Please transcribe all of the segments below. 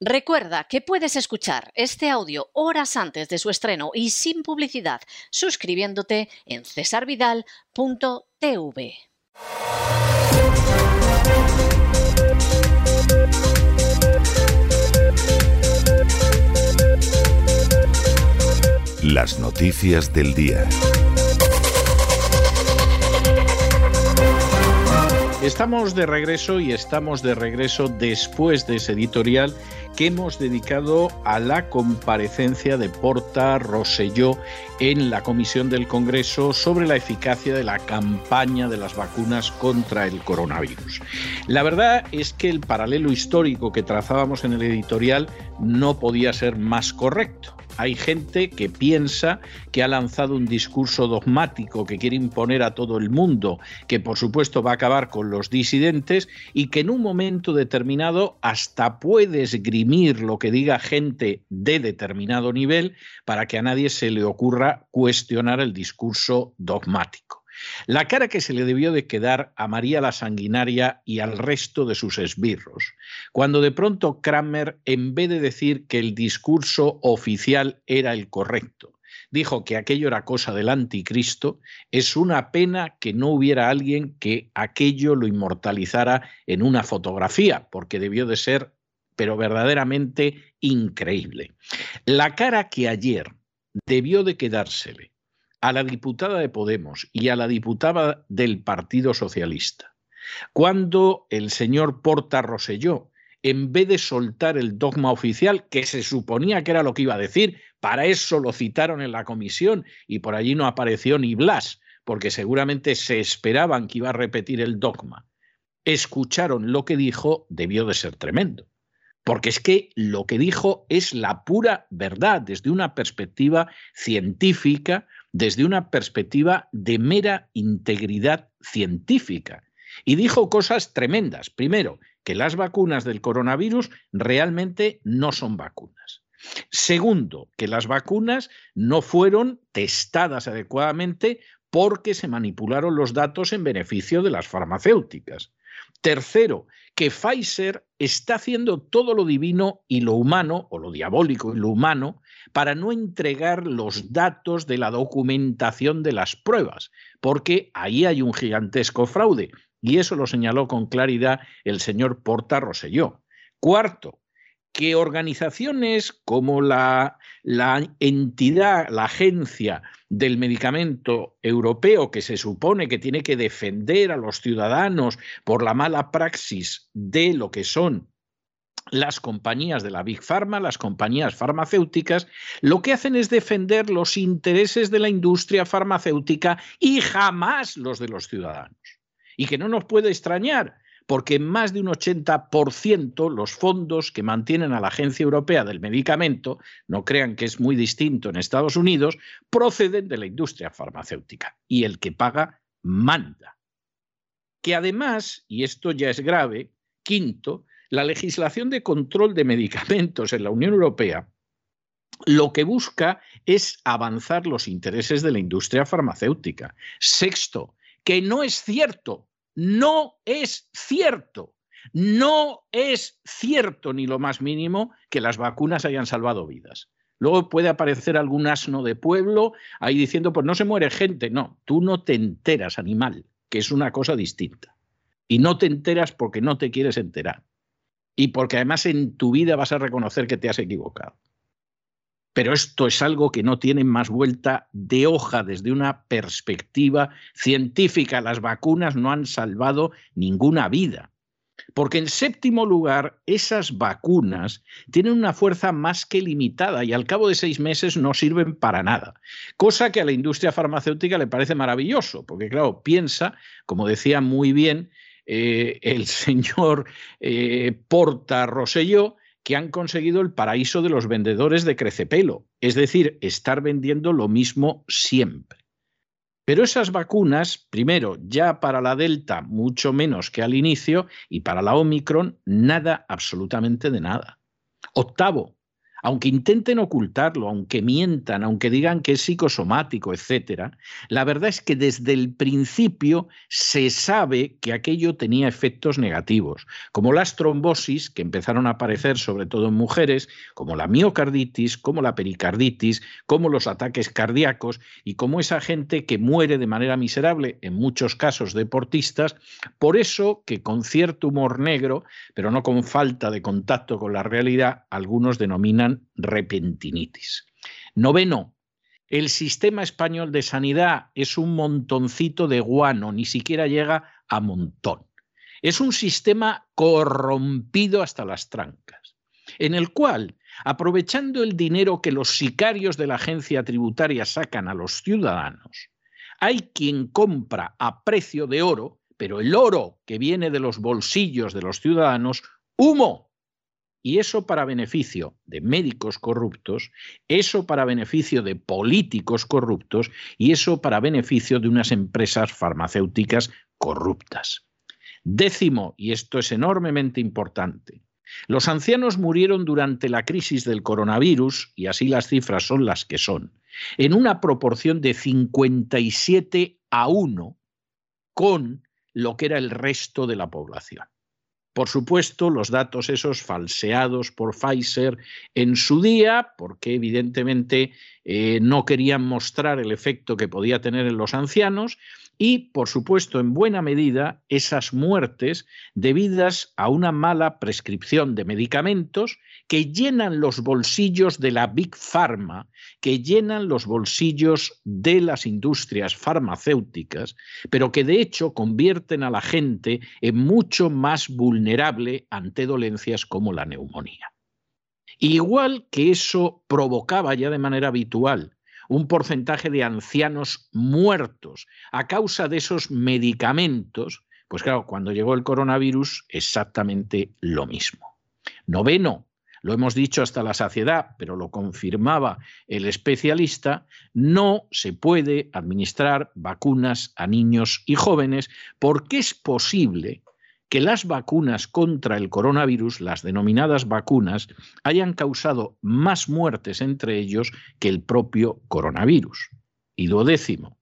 Recuerda que puedes escuchar este audio horas antes de su estreno y sin publicidad suscribiéndote en cesarvidal.tv. Las noticias del día. Estamos de regreso y estamos de regreso después de ese editorial que hemos dedicado a la comparecencia de Porta Rosselló en la Comisión del Congreso sobre la eficacia de la campaña de las vacunas contra el coronavirus. La verdad es que el paralelo histórico que trazábamos en el editorial no podía ser más correcto. Hay gente que piensa que ha lanzado un discurso dogmático que quiere imponer a todo el mundo, que por supuesto va a acabar con los disidentes y que en un momento determinado hasta puede esgrimir lo que diga gente de determinado nivel para que a nadie se le ocurra cuestionar el discurso dogmático. La cara que se le debió de quedar a María la Sanguinaria y al resto de sus esbirros, cuando de pronto Kramer, en vez de decir que el discurso oficial era el correcto, dijo que aquello era cosa del anticristo, es una pena que no hubiera alguien que aquello lo inmortalizara en una fotografía, porque debió de ser, pero verdaderamente increíble. La cara que ayer debió de quedársele a la diputada de Podemos y a la diputada del Partido Socialista. Cuando el señor Porta Roselló, en vez de soltar el dogma oficial, que se suponía que era lo que iba a decir, para eso lo citaron en la comisión y por allí no apareció ni Blas, porque seguramente se esperaban que iba a repetir el dogma, escucharon lo que dijo, debió de ser tremendo. Porque es que lo que dijo es la pura verdad desde una perspectiva científica, desde una perspectiva de mera integridad científica. Y dijo cosas tremendas. Primero, que las vacunas del coronavirus realmente no son vacunas. Segundo, que las vacunas no fueron testadas adecuadamente porque se manipularon los datos en beneficio de las farmacéuticas. Tercero, que Pfizer está haciendo todo lo divino y lo humano, o lo diabólico y lo humano, para no entregar los datos de la documentación de las pruebas, porque ahí hay un gigantesco fraude, y eso lo señaló con claridad el señor Porta Roselló. Cuarto, que organizaciones como la, la, entidad, la agencia del medicamento europeo que se supone que tiene que defender a los ciudadanos por la mala praxis de lo que son las compañías de la Big Pharma, las compañías farmacéuticas, lo que hacen es defender los intereses de la industria farmacéutica y jamás los de los ciudadanos. Y que no nos puede extrañar, porque más de un 80% los fondos que mantienen a la Agencia Europea del Medicamento, no crean que es muy distinto en Estados Unidos, proceden de la industria farmacéutica y el que paga manda. Que además, y esto ya es grave, quinto, la legislación de control de medicamentos en la Unión Europea lo que busca es avanzar los intereses de la industria farmacéutica. Sexto, que no es cierto no es cierto. No es cierto ni lo más mínimo que las vacunas hayan salvado vidas. Luego puede aparecer algún asno de pueblo ahí diciendo, pues no se muere gente. No, tú no te enteras, animal, que es una cosa distinta. Y no te enteras porque no te quieres enterar. Y porque además en tu vida vas a reconocer que te has equivocado. Pero esto es algo que no tiene más vuelta de hoja desde una perspectiva científica. Las vacunas no han salvado ninguna vida. Porque en séptimo lugar, esas vacunas tienen una fuerza más que limitada y al cabo de seis meses no sirven para nada. Cosa que a la industria farmacéutica le parece maravilloso, porque claro, piensa, como decía muy bien eh, el señor eh, Porta Rosselló, que han conseguido el paraíso de los vendedores de crecepelo, es decir, estar vendiendo lo mismo siempre. Pero esas vacunas, primero, ya para la Delta mucho menos que al inicio y para la Omicron nada, absolutamente de nada. Octavo, aunque intenten ocultarlo, aunque mientan, aunque digan que es psicosomático, etcétera, la verdad es que desde el principio se sabe que aquello tenía efectos negativos, como las trombosis que empezaron a aparecer sobre todo en mujeres, como la miocarditis, como la pericarditis, como los ataques cardíacos y como esa gente que muere de manera miserable, en muchos casos deportistas, por eso que con cierto humor negro, pero no con falta de contacto con la realidad, algunos denominan repentinitis. Noveno, el sistema español de sanidad es un montoncito de guano, ni siquiera llega a montón. Es un sistema corrompido hasta las trancas, en el cual, aprovechando el dinero que los sicarios de la agencia tributaria sacan a los ciudadanos, hay quien compra a precio de oro, pero el oro que viene de los bolsillos de los ciudadanos, humo y eso para beneficio de médicos corruptos, eso para beneficio de políticos corruptos y eso para beneficio de unas empresas farmacéuticas corruptas. Décimo, y esto es enormemente importante, los ancianos murieron durante la crisis del coronavirus, y así las cifras son las que son, en una proporción de 57 a 1 con lo que era el resto de la población. Por supuesto, los datos esos falseados por Pfizer en su día, porque evidentemente eh, no querían mostrar el efecto que podía tener en los ancianos, y, por supuesto, en buena medida, esas muertes debidas a una mala prescripción de medicamentos que llenan los bolsillos de la Big Pharma, que llenan los bolsillos de las industrias farmacéuticas, pero que de hecho convierten a la gente en mucho más vulnerable ante dolencias como la neumonía. Igual que eso provocaba ya de manera habitual un porcentaje de ancianos muertos a causa de esos medicamentos, pues claro, cuando llegó el coronavirus, exactamente lo mismo. Noveno, lo hemos dicho hasta la saciedad, pero lo confirmaba el especialista, no se puede administrar vacunas a niños y jóvenes porque es posible que las vacunas contra el coronavirus, las denominadas vacunas, hayan causado más muertes entre ellos que el propio coronavirus. Y duodécimo,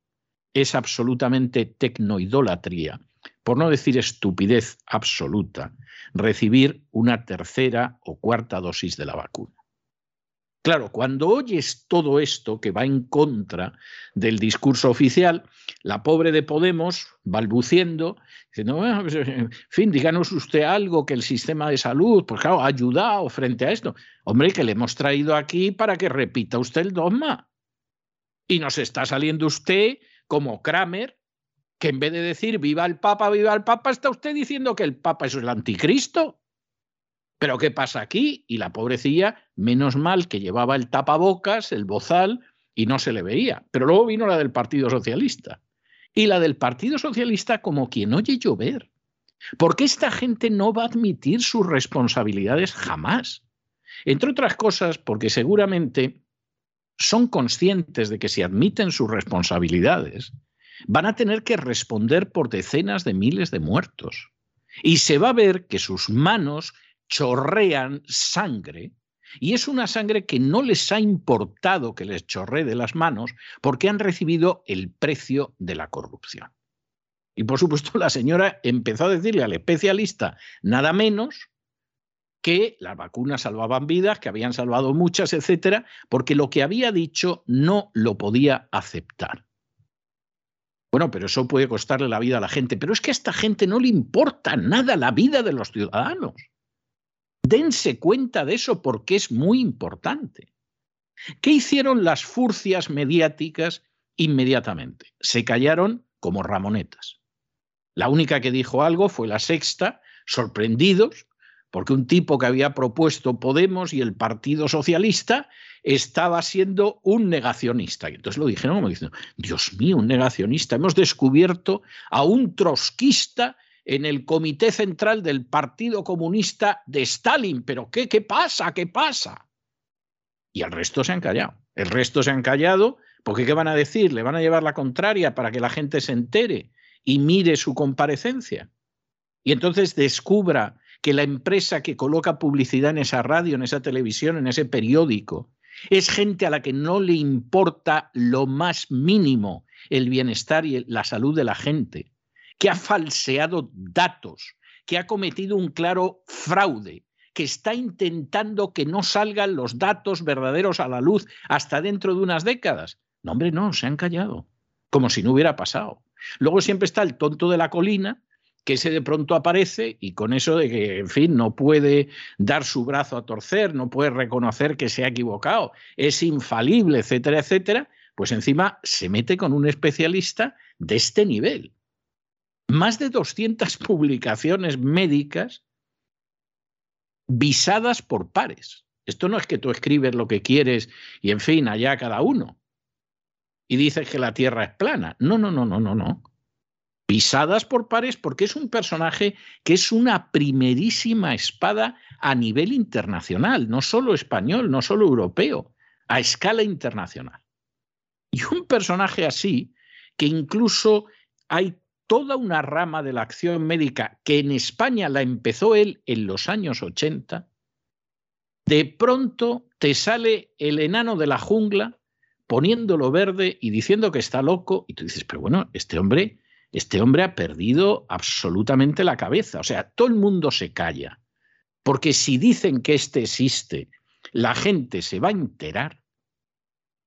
es absolutamente tecnoidolatría, por no decir estupidez absoluta, recibir una tercera o cuarta dosis de la vacuna. Claro, cuando oyes todo esto que va en contra del discurso oficial, la pobre de Podemos, balbuciendo, diciendo, pues, en fin, díganos usted algo que el sistema de salud, pues claro, ha ayudado frente a esto. Hombre, que le hemos traído aquí para que repita usted el dogma. Y nos está saliendo usted como Kramer, que en vez de decir viva el Papa, viva el Papa, está usted diciendo que el Papa es el anticristo. Pero ¿qué pasa aquí? Y la pobrecilla, menos mal que llevaba el tapabocas, el bozal, y no se le veía. Pero luego vino la del Partido Socialista. Y la del Partido Socialista como quien oye llover. Porque esta gente no va a admitir sus responsabilidades jamás. Entre otras cosas, porque seguramente son conscientes de que si admiten sus responsabilidades, van a tener que responder por decenas de miles de muertos. Y se va a ver que sus manos chorrean sangre y es una sangre que no les ha importado que les chorree de las manos porque han recibido el precio de la corrupción. Y por supuesto la señora empezó a decirle al especialista nada menos que las vacunas salvaban vidas, que habían salvado muchas, etcétera, porque lo que había dicho no lo podía aceptar. Bueno, pero eso puede costarle la vida a la gente, pero es que a esta gente no le importa nada la vida de los ciudadanos. Dense cuenta de eso porque es muy importante. ¿Qué hicieron las furcias mediáticas inmediatamente? Se callaron como ramonetas. La única que dijo algo fue la sexta, sorprendidos, porque un tipo que había propuesto Podemos y el Partido Socialista estaba siendo un negacionista. Y entonces lo dijeron como diciendo, Dios mío, un negacionista, hemos descubierto a un trotskista en el comité central del Partido Comunista de Stalin. Pero ¿qué, qué pasa? ¿Qué pasa? Y el resto se han callado. El resto se han callado porque ¿qué van a decir? ¿Le van a llevar la contraria para que la gente se entere y mire su comparecencia? Y entonces descubra que la empresa que coloca publicidad en esa radio, en esa televisión, en ese periódico, es gente a la que no le importa lo más mínimo el bienestar y la salud de la gente, que ha falseado datos, que ha cometido un claro fraude, que está intentando que no salgan los datos verdaderos a la luz hasta dentro de unas décadas. No, hombre, no, se han callado, como si no hubiera pasado. Luego siempre está el tonto de la colina, que ese de pronto aparece y con eso de que, en fin, no puede dar su brazo a torcer, no puede reconocer que se ha equivocado, es infalible, etcétera, etcétera, pues encima se mete con un especialista de este nivel. Más de 200 publicaciones médicas visadas por pares. Esto no es que tú escribes lo que quieres y, en fin, allá cada uno. Y dices que la Tierra es plana. No, no, no, no, no, no pisadas por pares porque es un personaje que es una primerísima espada a nivel internacional, no solo español, no solo europeo, a escala internacional. Y un personaje así, que incluso hay toda una rama de la acción médica que en España la empezó él en los años 80, de pronto te sale el enano de la jungla poniéndolo verde y diciendo que está loco, y tú dices, pero bueno, este hombre este hombre ha perdido absolutamente la cabeza. O sea, todo el mundo se calla. Porque si dicen que este existe, la gente se va a enterar.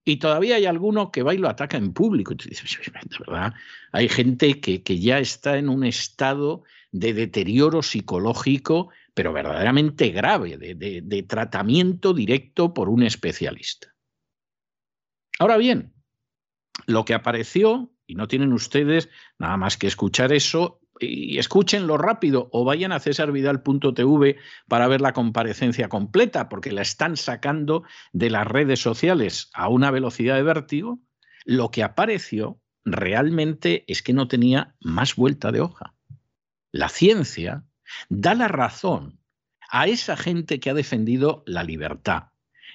Y todavía hay alguno que va y lo ataca en público. verdad, hay gente que, que ya está en un estado de deterioro psicológico, pero verdaderamente grave, de, de tratamiento directo por un especialista. Ahora bien, lo que apareció y no tienen ustedes nada más que escuchar eso y escúchenlo rápido o vayan a cesarvidal.tv para ver la comparecencia completa, porque la están sacando de las redes sociales a una velocidad de vértigo. Lo que apareció realmente es que no tenía más vuelta de hoja. La ciencia da la razón a esa gente que ha defendido la libertad,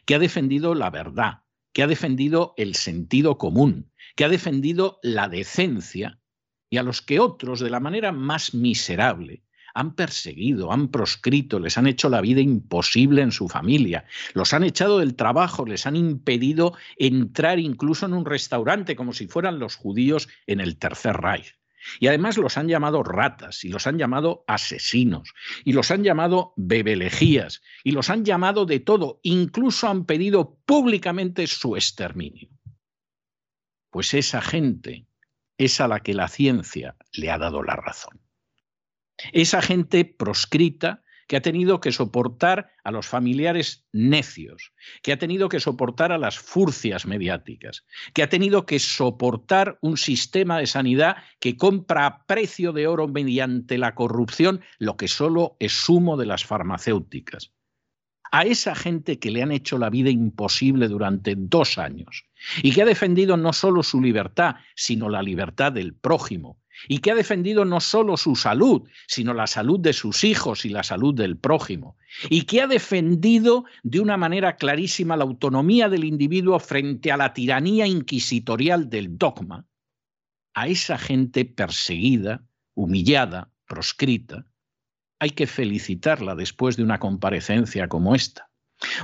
que ha defendido la verdad, que ha defendido el sentido común, que ha defendido la decencia y a los que otros, de la manera más miserable, han perseguido, han proscrito, les han hecho la vida imposible en su familia, los han echado del trabajo, les han impedido entrar incluso en un restaurante como si fueran los judíos en el Tercer Reich. Y además los han llamado ratas y los han llamado asesinos y los han llamado bebelejías y los han llamado de todo, incluso han pedido públicamente su exterminio. Pues esa gente es a la que la ciencia le ha dado la razón. Esa gente proscrita que ha tenido que soportar a los familiares necios, que ha tenido que soportar a las furcias mediáticas, que ha tenido que soportar un sistema de sanidad que compra a precio de oro mediante la corrupción lo que solo es humo de las farmacéuticas. A esa gente que le han hecho la vida imposible durante dos años, y que ha defendido no solo su libertad, sino la libertad del prójimo, y que ha defendido no solo su salud, sino la salud de sus hijos y la salud del prójimo, y que ha defendido de una manera clarísima la autonomía del individuo frente a la tiranía inquisitorial del dogma, a esa gente perseguida, humillada, proscrita, hay que felicitarla después de una comparecencia como esta.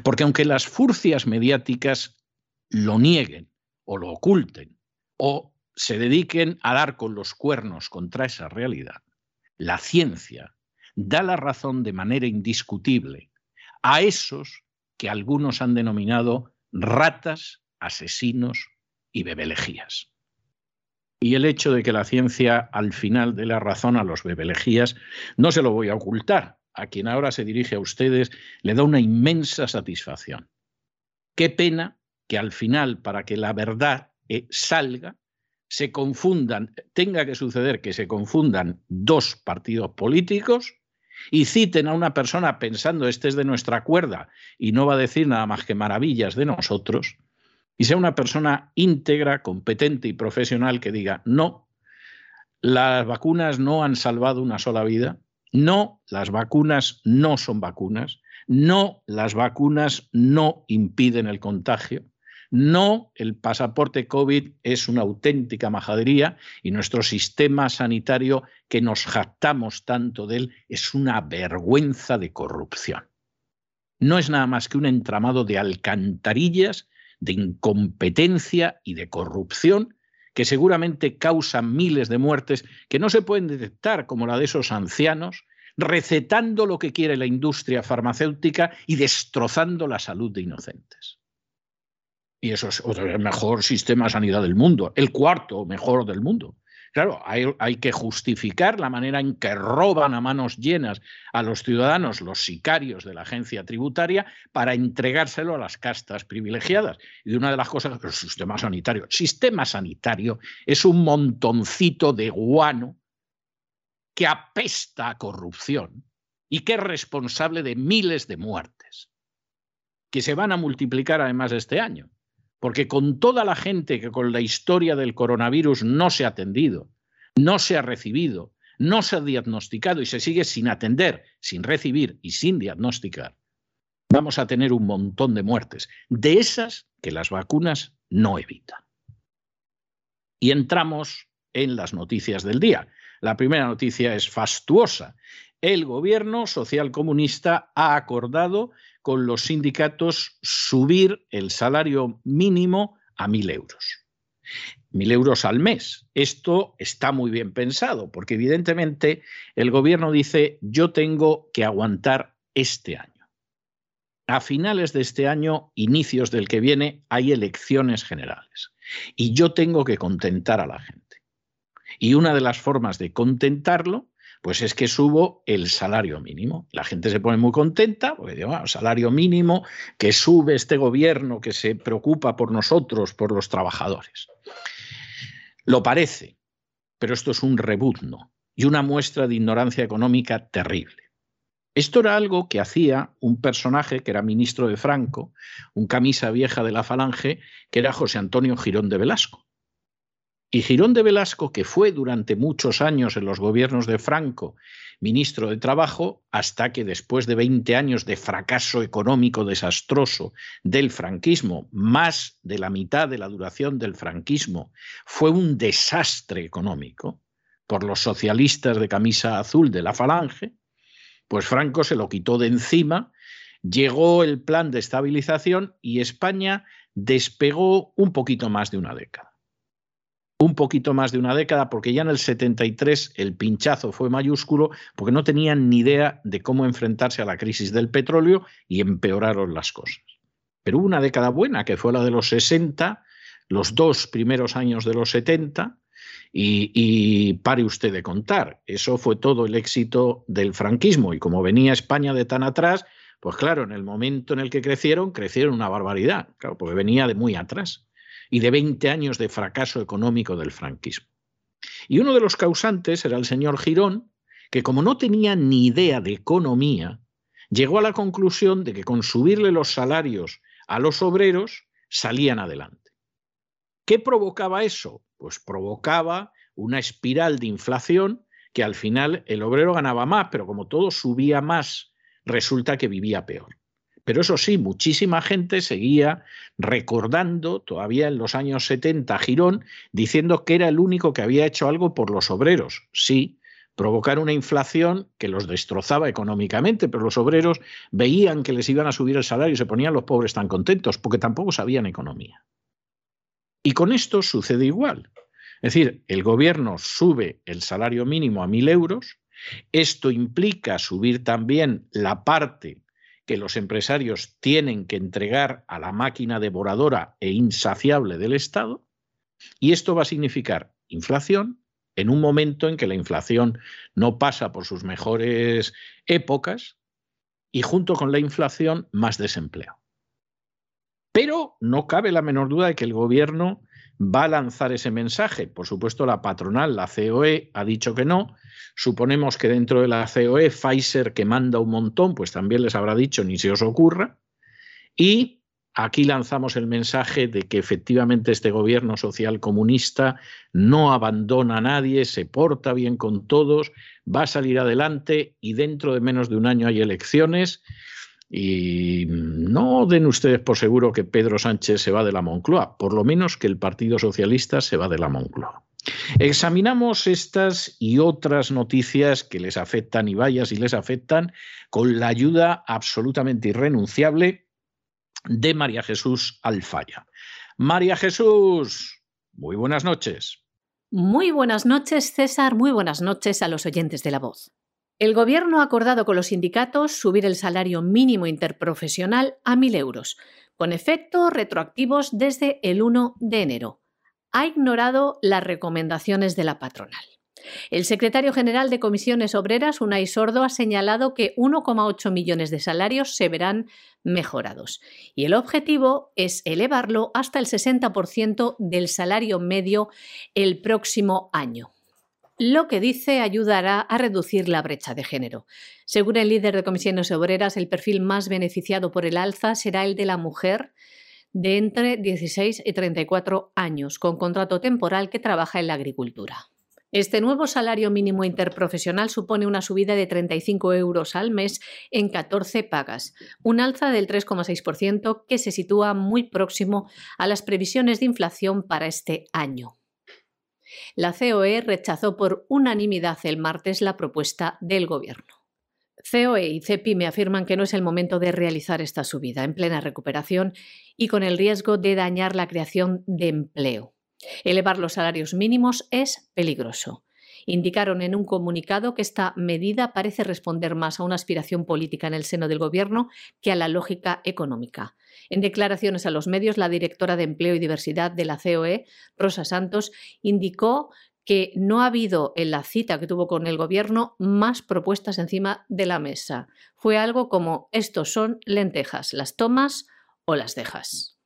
Porque aunque las furcias mediáticas lo nieguen o lo oculten o se dediquen a dar con los cuernos contra esa realidad, la ciencia da la razón de manera indiscutible a esos que algunos han denominado ratas, asesinos y bebelejías. Y el hecho de que la ciencia al final dé la razón a los bebelejías no se lo voy a ocultar. A quien ahora se dirige a ustedes le da una inmensa satisfacción. Qué pena que al final, para que la verdad eh, salga, se confundan, tenga que suceder que se confundan dos partidos políticos y citen a una persona pensando este es de nuestra cuerda y no va a decir nada más que maravillas de nosotros, y sea una persona íntegra, competente y profesional que diga, no, las vacunas no han salvado una sola vida, no, las vacunas no son vacunas, no, las vacunas no impiden el contagio, No, el pasaporte COVID es una auténtica majadería y nuestro sistema sanitario, que nos jactamos tanto de él, es una vergüenza de corrupción. No es nada más que un entramado de alcantarillas, de incompetencia y de corrupción que seguramente causan miles de muertes que no se pueden detectar, como la de esos ancianos, recetando lo que quiere la industria farmacéutica y destrozando la salud de inocentes. Y eso es el mejor sistema de sanidad del mundo, el cuarto mejor del mundo. Claro, hay, que justificar la manera en que roban a manos llenas a los ciudadanos los sicarios de la agencia tributaria para entregárselo a las castas privilegiadas. Y una de las cosas, el sistema sanitario. El sistema sanitario es un montoncito de guano que apesta a corrupción y que es responsable de miles de muertes, que se van a multiplicar además este año. Porque con toda la gente que con la historia del coronavirus no se ha atendido, no se ha recibido, no se ha diagnosticado y se sigue sin atender, sin recibir y sin diagnosticar, vamos a tener un montón de muertes, de esas que las vacunas no evitan. Y entramos en las noticias del día. La primera noticia es fastuosa. El gobierno socialcomunista ha acordado con los sindicatos subir el salario mínimo a mil euros. Mil euros al mes. Esto está muy bien pensado, porque evidentemente el gobierno dice, yo tengo que aguantar este año. A finales de este año, inicios del que viene, hay elecciones generales. Y yo tengo que contentar a la gente. Y una de las formas de contentarlo pues es que subo el salario mínimo. La gente se pone muy contenta porque digo, ah, salario mínimo que sube este gobierno que se preocupa por nosotros, por los trabajadores. Lo parece, pero esto es un rebuzno y una muestra de ignorancia económica terrible. Esto era algo que hacía un personaje que era ministro de Franco, un camisa vieja de la Falange, que era José Antonio Girón de Velasco. Y Girón de Velasco, que fue durante muchos años en los gobiernos de Franco ministro de Trabajo, hasta que después de 20 años de fracaso económico desastroso del franquismo, más de la mitad de la duración del franquismo, fue un desastre económico por los socialistas de camisa azul de la Falange, pues Franco se lo quitó de encima, llegó el plan de estabilización y España despegó un poquito más de una década un poquito más de una década, porque ya en el 73 el pinchazo fue mayúsculo, porque no tenían ni idea de cómo enfrentarse a la crisis del petróleo y empeoraron las cosas. Pero hubo una década buena, que fue la de los 60, los dos primeros años de los 70, y, y, pare usted de contar. Eso fue todo el éxito del franquismo. Y como venía España de tan atrás, pues claro, en el momento en el que crecieron, crecieron una barbaridad, claro, porque venía de muy atrás y de 20 años de fracaso económico del franquismo. Y uno de los causantes era el señor Girón, que como no tenía ni idea de economía, llegó a la conclusión de que con subirle los salarios a los obreros salían adelante. ¿Qué provocaba eso? Pues provocaba una espiral de inflación que al final el obrero ganaba más, pero como todo subía más, resulta que vivía peor. Pero eso sí, muchísima gente seguía recordando todavía en los años 70 a Girón diciendo que era el único que había hecho algo por los obreros. Sí, provocar una inflación que los destrozaba económicamente, pero los obreros veían que les iban a subir el salario y se ponían los pobres tan contentos porque tampoco sabían economía. Y con esto sucede igual. Es decir, el gobierno sube el salario mínimo a mil euros, esto implica subir también la parte que los empresarios tienen que entregar a la máquina devoradora e insaciable del Estado, y esto va a significar inflación en un momento en que la inflación no pasa por sus mejores épocas y junto con la inflación más desempleo. Pero no cabe la menor duda de que el gobierno va a lanzar ese mensaje. Por supuesto, la patronal, la COE, ha dicho que no. Suponemos que dentro de la COE, Pfizer, que manda un montón, pues también les habrá dicho ni se os ocurra. Y aquí lanzamos el mensaje de que efectivamente este gobierno social comunista no abandona a nadie, se porta bien con todos, va a salir adelante y dentro de menos de un año hay elecciones Y no den ustedes por seguro que Pedro Sánchez se va de la Moncloa, por lo menos que el Partido Socialista se va de la Moncloa. Examinamos estas y otras noticias que les afectan y vaya si les afectan con la ayuda absolutamente irrenunciable de María Jesús Alfaya. María Jesús, muy buenas noches. Muy buenas noches, César. Muy buenas noches a los oyentes de la voz. El Gobierno ha acordado con los sindicatos subir el salario mínimo interprofesional a 1.000 euros, con efectos retroactivos desde el 1 de enero. Ha ignorado las recomendaciones de la patronal. El secretario general de Comisiones Obreras, Unai Sordo, ha señalado que 1,8 millones de salarios se verán mejorados y el objetivo es elevarlo hasta el 60% del salario medio el próximo año lo que dice ayudará a reducir la brecha de género. Según el líder de comisiones obreras, el perfil más beneficiado por el alza será el de la mujer de entre 16 y 34 años, con contrato temporal que trabaja en la agricultura. Este nuevo salario mínimo interprofesional supone una subida de 35 euros al mes en 14 pagas, un alza del 3,6% que se sitúa muy próximo a las previsiones de inflación para este año. La COE rechazó por unanimidad el martes la propuesta del Gobierno. COE y CEPIME afirman que no es el momento de realizar esta subida en plena recuperación y con el riesgo de dañar la creación de empleo. Elevar los salarios mínimos es peligroso. Indicaron en un comunicado que esta medida parece responder más a una aspiración política en el seno del Gobierno que a la lógica económica. En declaraciones a los medios, la directora de Empleo y Diversidad de la COE, Rosa Santos, indicó que no ha habido en la cita que tuvo con el Gobierno más propuestas encima de la mesa. Fue algo como estos son lentejas, las tomas o las dejas.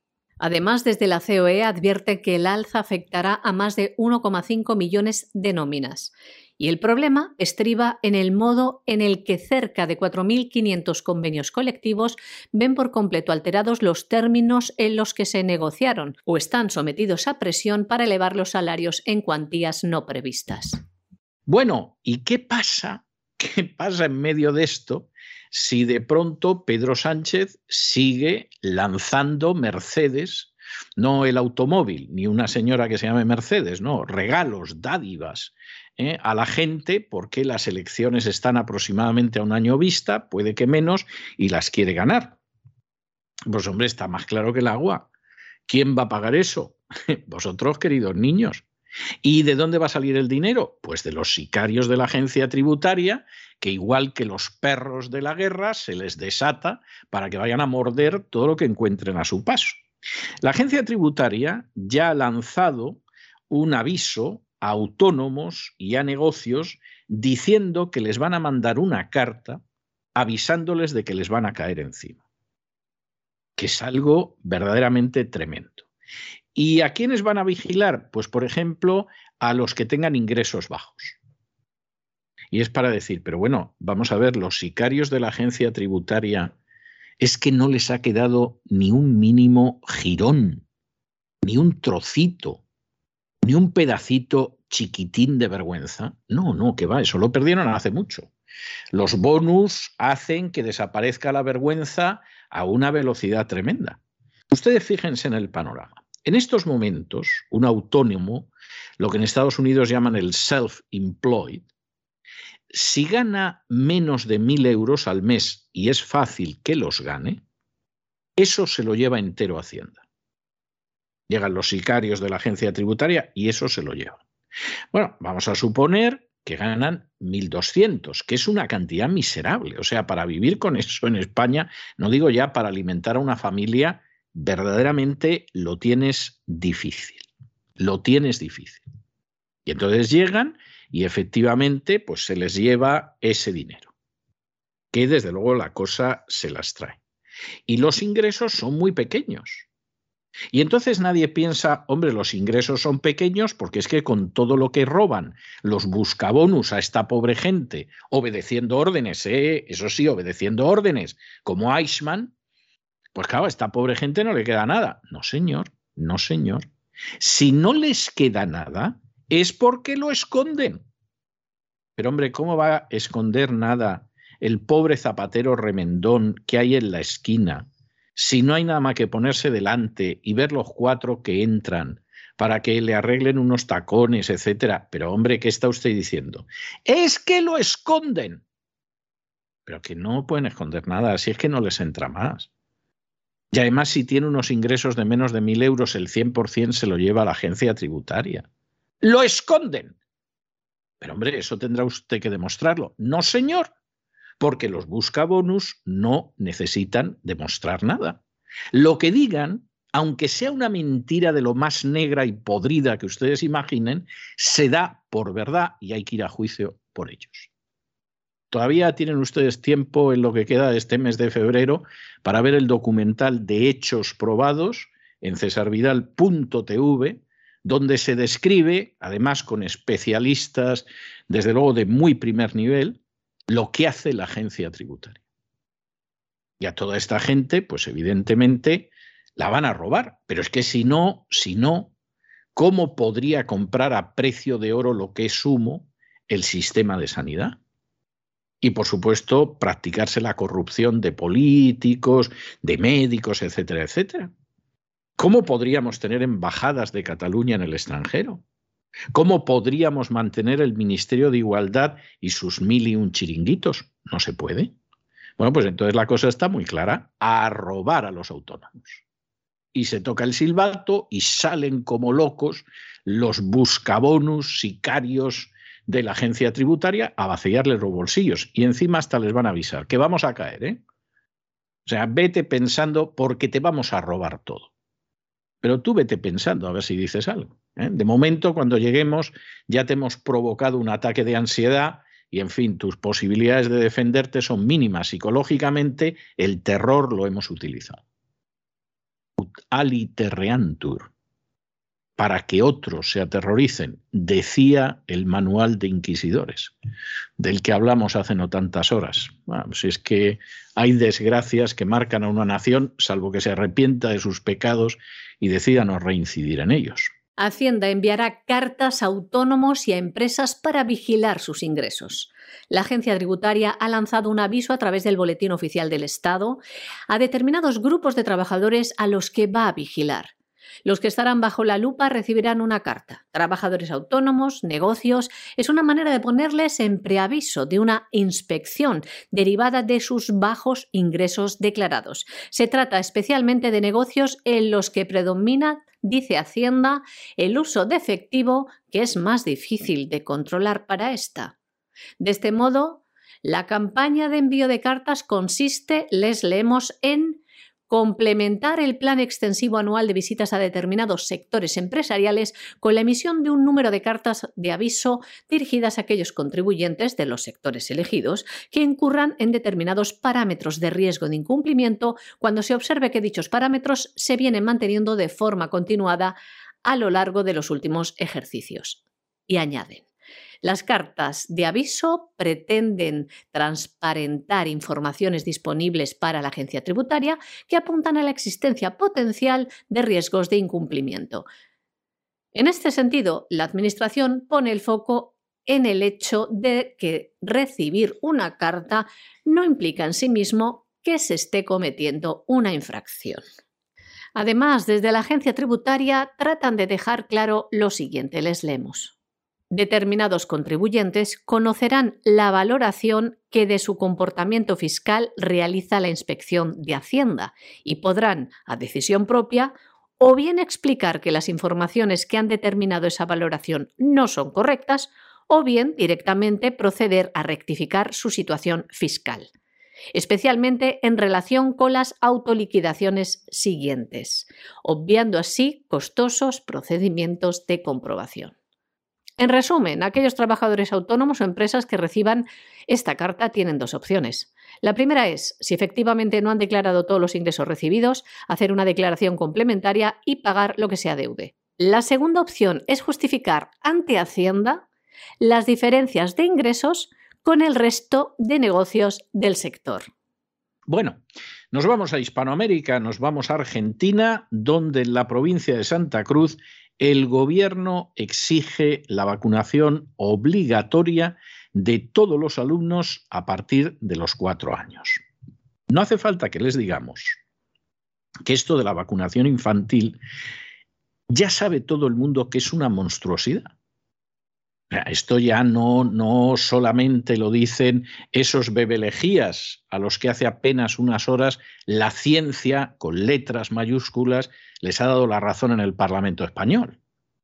Además, desde la COE advierte que el alza afectará a más de 1,5 millones de nóminas. Y el problema estriba en el modo en el que cerca de 4.500 convenios colectivos ven por completo alterados los términos en los que se negociaron o están sometidos a presión para elevar los salarios en cuantías no previstas. Bueno, ¿y qué pasa? ¿Qué pasa en medio de esto? Si de pronto Pedro Sánchez sigue lanzando Mercedes, no el automóvil, ni una señora que se llame Mercedes, no, regalos, dádivas ¿eh? a la gente porque las elecciones están aproximadamente a un año vista, puede que menos, y las quiere ganar. Pues hombre, está más claro que el agua. ¿Quién va a pagar eso? Vosotros, queridos niños. ¿Y de dónde va a salir el dinero? Pues de los sicarios de la agencia tributaria, que igual que los perros de la guerra, se les desata para que vayan a morder todo lo que encuentren a su paso. La agencia tributaria ya ha lanzado un aviso a autónomos y a negocios diciendo que les van a mandar una carta avisándoles de que les van a caer encima. Que es algo verdaderamente tremendo. ¿Y a quiénes van a vigilar? Pues, por ejemplo, a los que tengan ingresos bajos. Y es para decir, pero bueno, vamos a ver, los sicarios de la agencia tributaria es que no les ha quedado ni un mínimo jirón, ni un trocito, ni un pedacito chiquitín de vergüenza. No, no, que va, eso lo perdieron hace mucho. Los bonus hacen que desaparezca la vergüenza a una velocidad tremenda. Ustedes fíjense en el panorama. En estos momentos, un autónomo, lo que en Estados Unidos llaman el self-employed, si gana menos de mil euros al mes y es fácil que los gane, eso se lo lleva entero Hacienda. Llegan los sicarios de la agencia tributaria y eso se lo llevan. Bueno, vamos a suponer que ganan 1.200, que es una cantidad miserable. O sea, para vivir con eso en España, no digo ya para alimentar a una familia verdaderamente lo tienes difícil. Lo tienes difícil. Y entonces llegan y efectivamente pues se les lleva ese dinero, que desde luego la cosa se las trae. Y los ingresos son muy pequeños. Y entonces nadie piensa, hombre, los ingresos son pequeños porque es que con todo lo que roban los buscabonus a esta pobre gente, obedeciendo órdenes, ¿eh? eso sí, obedeciendo órdenes, como Eichmann, pues claro, a esta pobre gente no le queda nada. No, señor, no, señor. Si no les queda nada, es porque lo esconden. Pero hombre, ¿cómo va a esconder nada el pobre zapatero remendón que hay en la esquina, si no hay nada más que ponerse delante y ver los cuatro que entran para que le arreglen unos tacones, etcétera. Pero hombre, ¿qué está usted diciendo? Es que lo esconden. Pero que no pueden esconder nada, si es que no les entra más. Y además, si tiene unos ingresos de menos de mil euros, el 100% se lo lleva a la agencia tributaria. Lo esconden. Pero hombre, eso tendrá usted que demostrarlo. No, señor, porque los buscabonus no necesitan demostrar nada. Lo que digan aunque sea una mentira de lo más negra y podrida que ustedes imaginen, se da por verdad y hay que ir a juicio por ellos. Todavía tienen ustedes tiempo en lo que queda de este mes de febrero para ver el documental de hechos probados en cesarvidal.tv, donde se describe, además con especialistas, desde luego de muy primer nivel, lo que hace la agencia tributaria. Y a toda esta gente, pues evidentemente, la van a robar. Pero es que si no, si no, ¿cómo podría comprar a precio de oro lo que es sumo el sistema de sanidad? Y por supuesto, practicarse la corrupción de políticos, de médicos, etcétera, etcétera. ¿Cómo podríamos tener embajadas de Cataluña en el extranjero? ¿Cómo podríamos mantener el Ministerio de Igualdad y sus mil y un chiringuitos? No se puede. Bueno, pues entonces la cosa está muy clara, a robar a los autónomos y se toca el silbato y salen como locos los buscabonus, sicarios de la agencia tributaria a vaciarles los bolsillos. Y encima hasta les van a avisar que vamos a caer. ¿eh? O sea, vete pensando porque te vamos a robar todo. Pero tú vete pensando a ver si dices algo. ¿eh? De momento, cuando lleguemos, ya te hemos provocado un ataque de ansiedad y, en fin, tus posibilidades de defenderte son mínimas. Psicológicamente, el terror lo hemos utilizado aliterreantur, para que otros se aterroricen, decía el manual de inquisidores, del que hablamos hace no tantas horas. si es que hay desgracias que marcan a una nación, salvo que se arrepienta de sus pecados y decida no reincidir en ellos. Hacienda enviará cartas a autónomos y a empresas para vigilar sus ingresos. La agencia tributaria ha lanzado un aviso a través del Boletín Oficial del Estado a determinados grupos de trabajadores a los que va a vigilar. Los que estarán bajo la lupa recibirán una carta. Trabajadores autónomos, negocios, es una manera de ponerles en preaviso de una inspección derivada de sus bajos ingresos declarados. Se trata especialmente de negocios en los que predomina dice Hacienda, el uso de efectivo que es más difícil de controlar para esta. De este modo, la campaña de envío de cartas consiste, les leemos, en complementar el plan extensivo anual de visitas a determinados sectores empresariales con la emisión de un número de cartas de aviso dirigidas a aquellos contribuyentes de los sectores elegidos que incurran en determinados parámetros de riesgo de incumplimiento cuando se observe que dichos parámetros se vienen manteniendo de forma continuada a lo largo de los últimos ejercicios. Y añaden. Las cartas de aviso pretenden transparentar informaciones disponibles para la agencia tributaria que apuntan a la existencia potencial de riesgos de incumplimiento. En este sentido, la Administración pone el foco en el hecho de que recibir una carta no implica en sí mismo que se esté cometiendo una infracción. Además, desde la agencia tributaria tratan de dejar claro lo siguiente, les leemos determinados contribuyentes conocerán la valoración que de su comportamiento fiscal realiza la inspección de Hacienda y podrán, a decisión propia, o bien explicar que las informaciones que han determinado esa valoración no son correctas, o bien directamente proceder a rectificar su situación fiscal, especialmente en relación con las autoliquidaciones siguientes, obviando así costosos procedimientos de comprobación. En resumen, aquellos trabajadores autónomos o empresas que reciban esta carta tienen dos opciones. La primera es, si efectivamente no han declarado todos los ingresos recibidos, hacer una declaración complementaria y pagar lo que se adeude. La segunda opción es justificar ante Hacienda las diferencias de ingresos con el resto de negocios del sector. Bueno, nos vamos a Hispanoamérica, nos vamos a Argentina, donde en la provincia de Santa Cruz el gobierno exige la vacunación obligatoria de todos los alumnos a partir de los cuatro años. No hace falta que les digamos que esto de la vacunación infantil ya sabe todo el mundo que es una monstruosidad. Esto ya no, no solamente lo dicen esos bebelejías a los que hace apenas unas horas la ciencia, con letras mayúsculas, les ha dado la razón en el Parlamento español.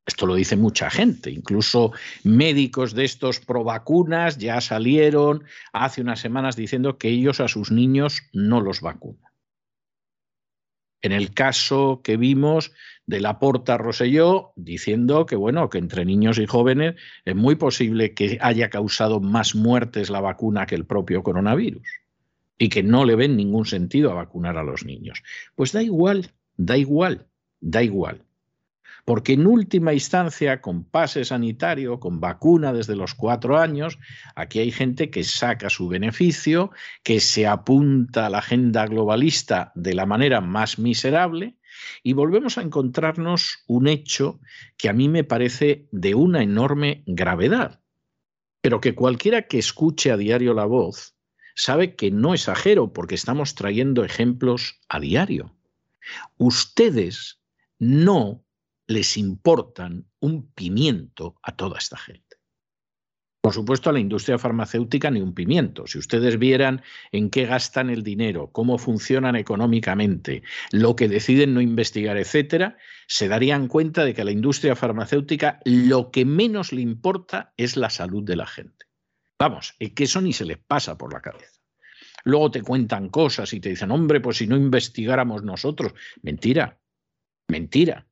Esto lo dice mucha gente, incluso médicos de estos pro vacunas ya salieron hace unas semanas diciendo que ellos a sus niños no los vacunan. En el caso que vimos de la Porta Roselló, diciendo que bueno, que entre niños y jóvenes es muy posible que haya causado más muertes la vacuna que el propio coronavirus y que no le ven ningún sentido a vacunar a los niños. Pues da igual, da igual, da igual porque en última instancia, con pase sanitario, con vacuna desde los cuatro años, aquí hay gente que saca su beneficio, que se apunta a la agenda globalista de la manera más miserable, y volvemos a encontrarnos un hecho que a mí me parece de una enorme gravedad, pero que cualquiera que escuche a diario la voz sabe que no exagero porque estamos trayendo ejemplos a diario. Ustedes no les importan un pimiento a toda esta gente. Por supuesto, a la industria farmacéutica ni un pimiento. Si ustedes vieran en qué gastan el dinero, cómo funcionan económicamente, lo que deciden no investigar, etcétera, se darían cuenta de que a la industria farmacéutica lo que menos le importa es la salud de la gente. Vamos, es que eso ni se les pasa por la cabeza. Luego te cuentan cosas y te dicen, hombre, pues si no investigáramos nosotros. Mentira, mentira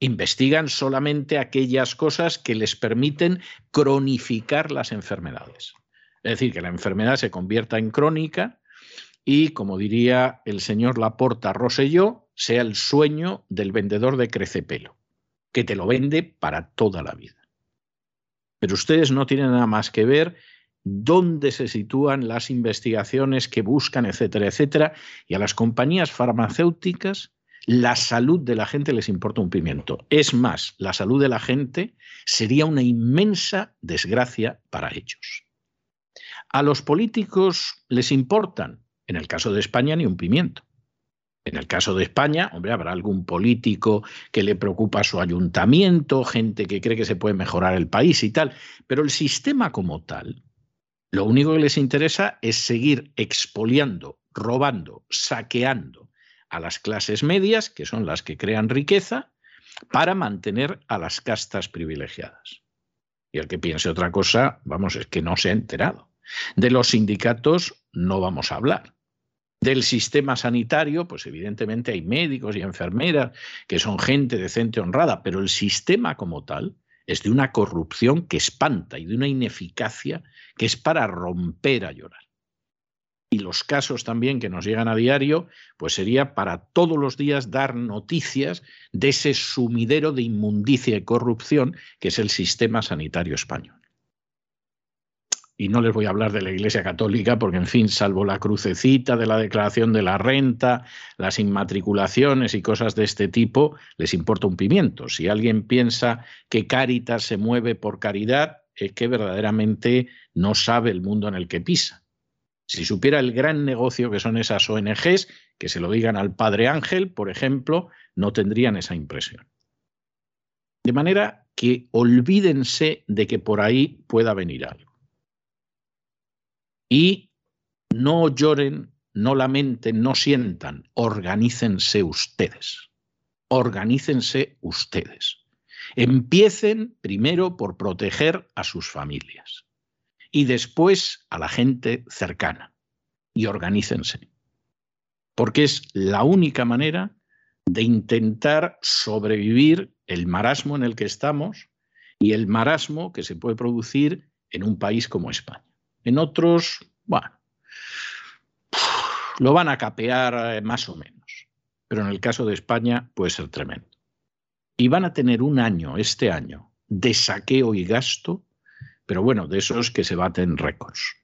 investigan solamente aquellas cosas que les permiten cronificar las enfermedades. Es decir, que la enfermedad se convierta en crónica y, como diría el señor Laporta Roselló, sea el sueño del vendedor de crecepelo, que te lo vende para toda la vida. Pero ustedes no tienen nada más que ver dónde se sitúan las investigaciones que buscan, etcétera, etcétera, y a las compañías farmacéuticas la salud de la gente les importa un pimiento. Es más, la salud de la gente sería una inmensa desgracia para ellos. A los políticos les importan, en el caso de España, ni un pimiento. En el caso de España, hombre, habrá algún político que le preocupa su ayuntamiento, gente que cree que se puede mejorar el país y tal, pero el sistema como tal, lo único que les interesa es seguir expoliando, robando, saqueando a las clases medias, que son las que crean riqueza, para mantener a las castas privilegiadas. Y el que piense otra cosa, vamos, es que no se ha enterado. De los sindicatos no vamos a hablar. Del sistema sanitario, pues evidentemente hay médicos y enfermeras que son gente decente, honrada, pero el sistema como tal es de una corrupción que espanta y de una ineficacia que es para romper a llorar y los casos también que nos llegan a diario, pues sería para todos los días dar noticias de ese sumidero de inmundicia y corrupción que es el sistema sanitario español. Y no les voy a hablar de la Iglesia Católica porque, en fin, salvo la crucecita de la declaración de la renta, las inmatriculaciones y cosas de este tipo, les importa un pimiento. Si alguien piensa que Cáritas se mueve por caridad, es que verdaderamente no sabe el mundo en el que pisa. Si supiera el gran negocio que son esas ONGs, que se lo digan al padre Ángel, por ejemplo, no tendrían esa impresión. De manera que olvídense de que por ahí pueda venir algo. Y no lloren, no lamenten, no sientan, organícense ustedes. Organícense ustedes. Empiecen primero por proteger a sus familias y después a la gente cercana y organícense. Porque es la única manera de intentar sobrevivir el marasmo en el que estamos y el marasmo que se puede producir en un país como España. En otros, bueno, lo van a capear eh, más o menos, pero en el caso de España puede ser tremendo. Y van a tener un año, este año, de saqueo y gasto pero bueno, de esos que se baten récords.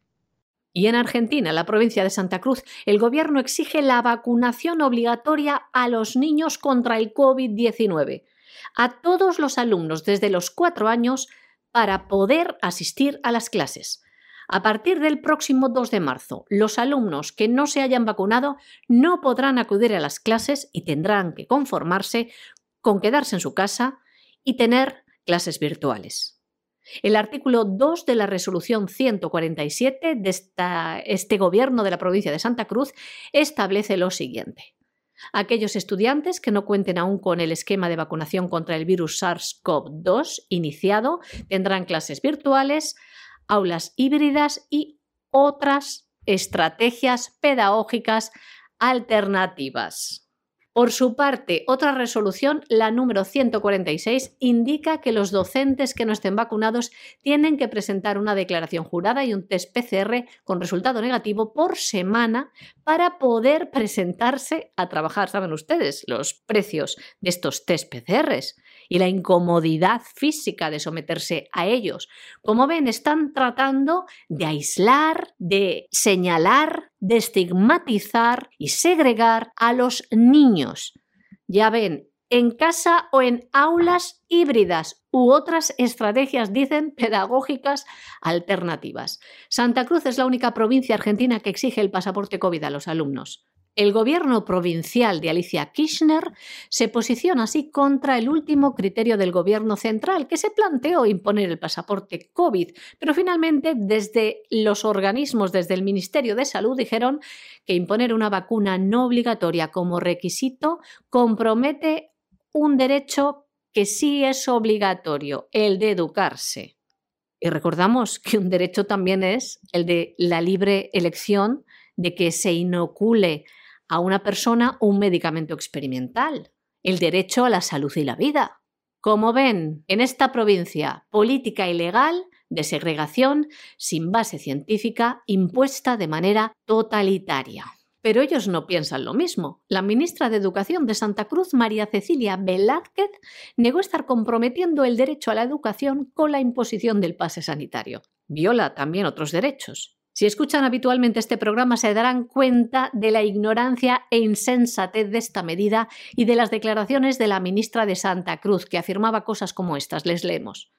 Y en Argentina, la provincia de Santa Cruz, el gobierno exige la vacunación obligatoria a los niños contra el COVID-19. A todos los alumnos desde los cuatro años para poder asistir a las clases. A partir del próximo 2 de marzo, los alumnos que no se hayan vacunado no podrán acudir a las clases y tendrán que conformarse con quedarse en su casa y tener clases virtuales. El artículo 2 de la resolución 147 de este gobierno de la provincia de Santa Cruz establece lo siguiente. Aquellos estudiantes que no cuenten aún con el esquema de vacunación contra el virus SARS-CoV-2 iniciado tendrán clases virtuales aulas híbridas y otras estrategias pedagógicas alternativas. Por su parte, otra resolución, la número 146, indica que los docentes que no estén vacunados tienen que presentar una declaración jurada y un test PCR con resultado negativo por semana para poder presentarse a trabajar. Saben ustedes los precios de estos test PCRs y la incomodidad física de someterse a ellos. Como ven, están tratando de aislar, de señalar, de estigmatizar y segregar a los niños. Ya ven, en casa o en aulas híbridas u otras estrategias, dicen, pedagógicas alternativas. Santa Cruz es la única provincia argentina que exige el pasaporte COVID a los alumnos. El gobierno provincial de Alicia Kirchner se posiciona así contra el último criterio del gobierno central, que se planteó imponer el pasaporte COVID, pero finalmente desde los organismos, desde el Ministerio de Salud, dijeron que imponer una vacuna no obligatoria como requisito compromete un derecho que sí es obligatorio, el de educarse. Y recordamos que un derecho también es el de la libre elección de que se inocule a una persona un medicamento experimental, el derecho a la salud y la vida. Como ven, en esta provincia, política ilegal de segregación sin base científica impuesta de manera totalitaria. Pero ellos no piensan lo mismo. La ministra de Educación de Santa Cruz, María Cecilia Velázquez, negó estar comprometiendo el derecho a la educación con la imposición del pase sanitario. Viola también otros derechos. Si escuchan habitualmente este programa se darán cuenta de la ignorancia e insensatez de esta medida y de las declaraciones de la ministra de Santa Cruz, que afirmaba cosas como estas. Les leemos.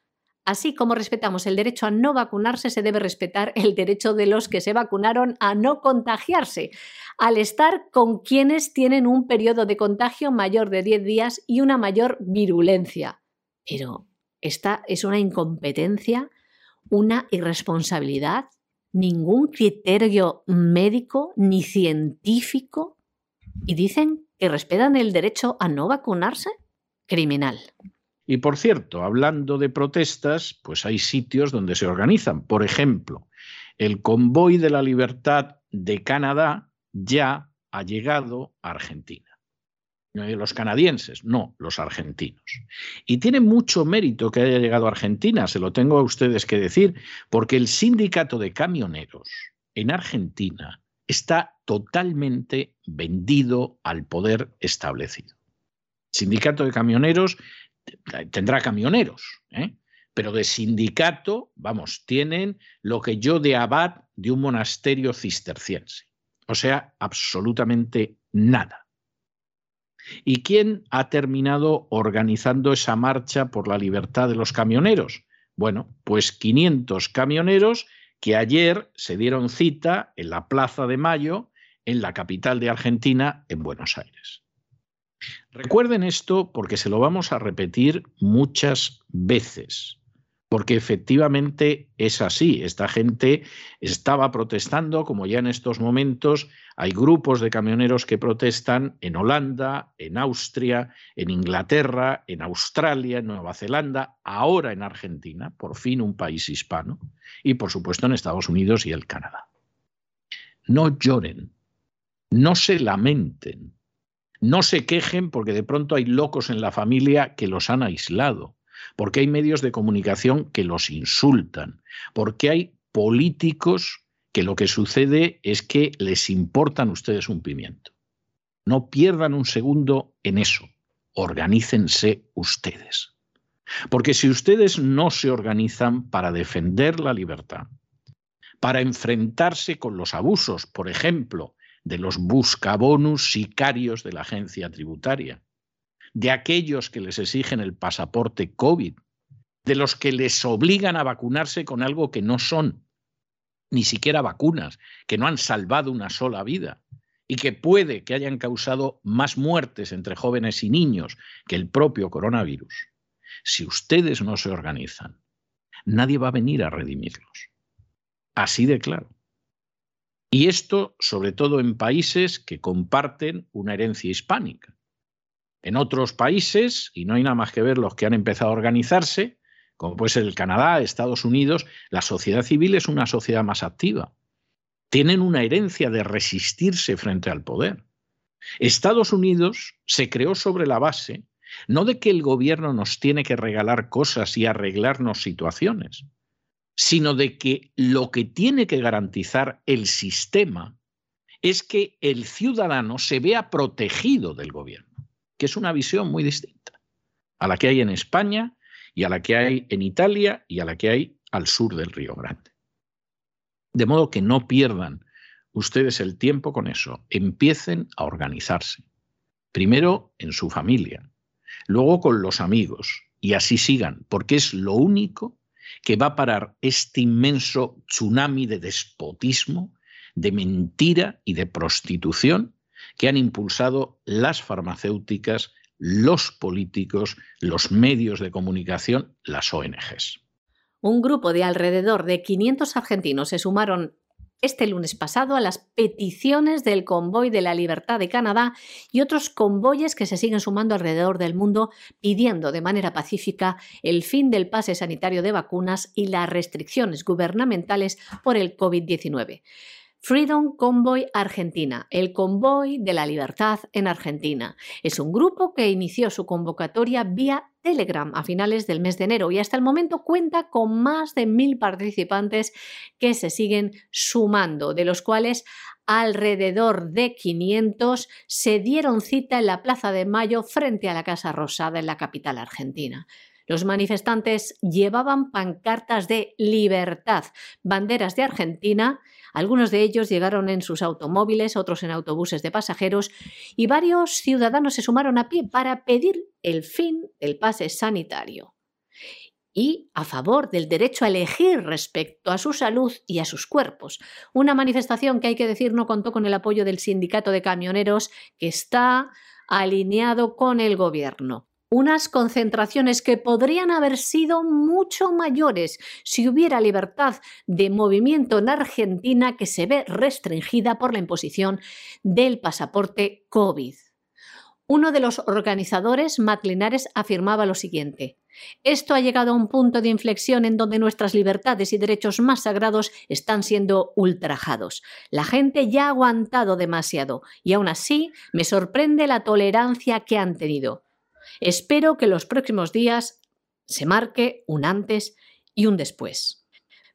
Así como respetamos el derecho a no vacunarse, se debe respetar el derecho de los que se vacunaron a no contagiarse, al estar con quienes tienen un periodo de contagio mayor de 10 días y una mayor virulencia. Pero esta es una incompetencia, una irresponsabilidad ningún criterio médico ni científico y dicen que respetan el derecho a no vacunarse? Criminal. Y por cierto, hablando de protestas, pues hay sitios donde se organizan. Por ejemplo, el convoy de la libertad de Canadá ya ha llegado a Argentina los canadienses, no, los argentinos. Y tiene mucho mérito que haya llegado a Argentina, se lo tengo a ustedes que decir, porque el sindicato de camioneros en Argentina está totalmente vendido al poder establecido. Sindicato de camioneros tendrá camioneros, ¿eh? pero de sindicato, vamos, tienen lo que yo de abad de un monasterio cisterciense. O sea, absolutamente nada. ¿Y quién ha terminado organizando esa marcha por la libertad de los camioneros? Bueno, pues 500 camioneros que ayer se dieron cita en la Plaza de Mayo, en la capital de Argentina, en Buenos Aires. Recuerden esto porque se lo vamos a repetir muchas veces porque efectivamente es así. Esta gente estaba protestando, como ya en estos momentos hay grupos de camioneros que protestan en Holanda, en Austria, en Inglaterra, en Australia, en Nueva Zelanda, ahora en Argentina, por fin un país hispano, y por supuesto en Estados Unidos y el Canadá. No lloren, no se lamenten, no se quejen porque de pronto hay locos en la familia que los han aislado porque hay medios de comunicación que los insultan, porque hay políticos que lo que sucede es que les importan ustedes un pimiento. No pierdan un segundo en eso. Organícense ustedes. Porque si ustedes no se organizan para defender la libertad, para enfrentarse con los abusos, por ejemplo, de los buscabonus sicarios de la agencia tributaria, de aquellos que les exigen el pasaporte COVID, de los que les obligan a vacunarse con algo que no son, ni siquiera vacunas, que no han salvado una sola vida y que puede que hayan causado más muertes entre jóvenes y niños que el propio coronavirus, si ustedes no se organizan, nadie va a venir a redimirlos. Así de claro. Y esto sobre todo en países que comparten una herencia hispánica. En otros países, y no hay nada más que ver los que han empezado a organizarse, como puede ser el Canadá, Estados Unidos, la sociedad civil es una sociedad más activa tienen una herencia de resistirse frente al poder. Estados Unidos se creó sobre la base no de que el gobierno nos tiene que regalar cosas y arreglarnos situaciones, sino de que lo que tiene que garantizar el sistema es que el ciudadano se vea protegido del gobierno, que es una visión muy distinta a la que hay en España y a la que hay en Italia y a la que hay al sur del Río Grande. De modo que no pierdan ustedes el tiempo con eso. Empiecen a organizarse. Primero en su familia, luego con los amigos y así sigan, porque es lo único que va a parar este inmenso tsunami de despotismo, de mentira y de prostitución que han impulsado las farmacéuticas, los políticos, los medios de comunicación, las ONGs. Un grupo de alrededor de 500 argentinos se sumaron este lunes pasado a las peticiones del Convoy de la Libertad de Canadá y otros convoyes que se siguen sumando alrededor del mundo pidiendo de manera pacífica el fin del pase sanitario de vacunas y las restricciones gubernamentales por el COVID-19. Freedom Convoy Argentina, el convoy de la libertad en Argentina. Es un grupo que inició su convocatoria vía Telegram a finales del mes de enero y hasta el momento cuenta con más de mil participantes que se siguen sumando, de los cuales alrededor de 500 se dieron cita en la Plaza de Mayo frente a la Casa Rosada en la capital argentina. Los manifestantes llevaban pancartas de libertad, banderas de Argentina, algunos de ellos llegaron en sus automóviles, otros en autobuses de pasajeros, y varios ciudadanos se sumaron a pie para pedir el fin del pase sanitario y a favor del derecho a elegir respecto a su salud y a sus cuerpos. Una manifestación que hay que decir no contó con el apoyo del sindicato de camioneros que está alineado con el gobierno unas concentraciones que podrían haber sido mucho mayores si hubiera libertad de movimiento en Argentina que se ve restringida por la imposición del pasaporte COVID. Uno de los organizadores, Matt Linares, afirmaba lo siguiente. Esto ha llegado a un punto de inflexión en donde nuestras libertades y derechos más sagrados están siendo ultrajados. La gente ya ha aguantado demasiado y aún así me sorprende la tolerancia que han tenido. Espero que los próximos días se marque un antes y un después.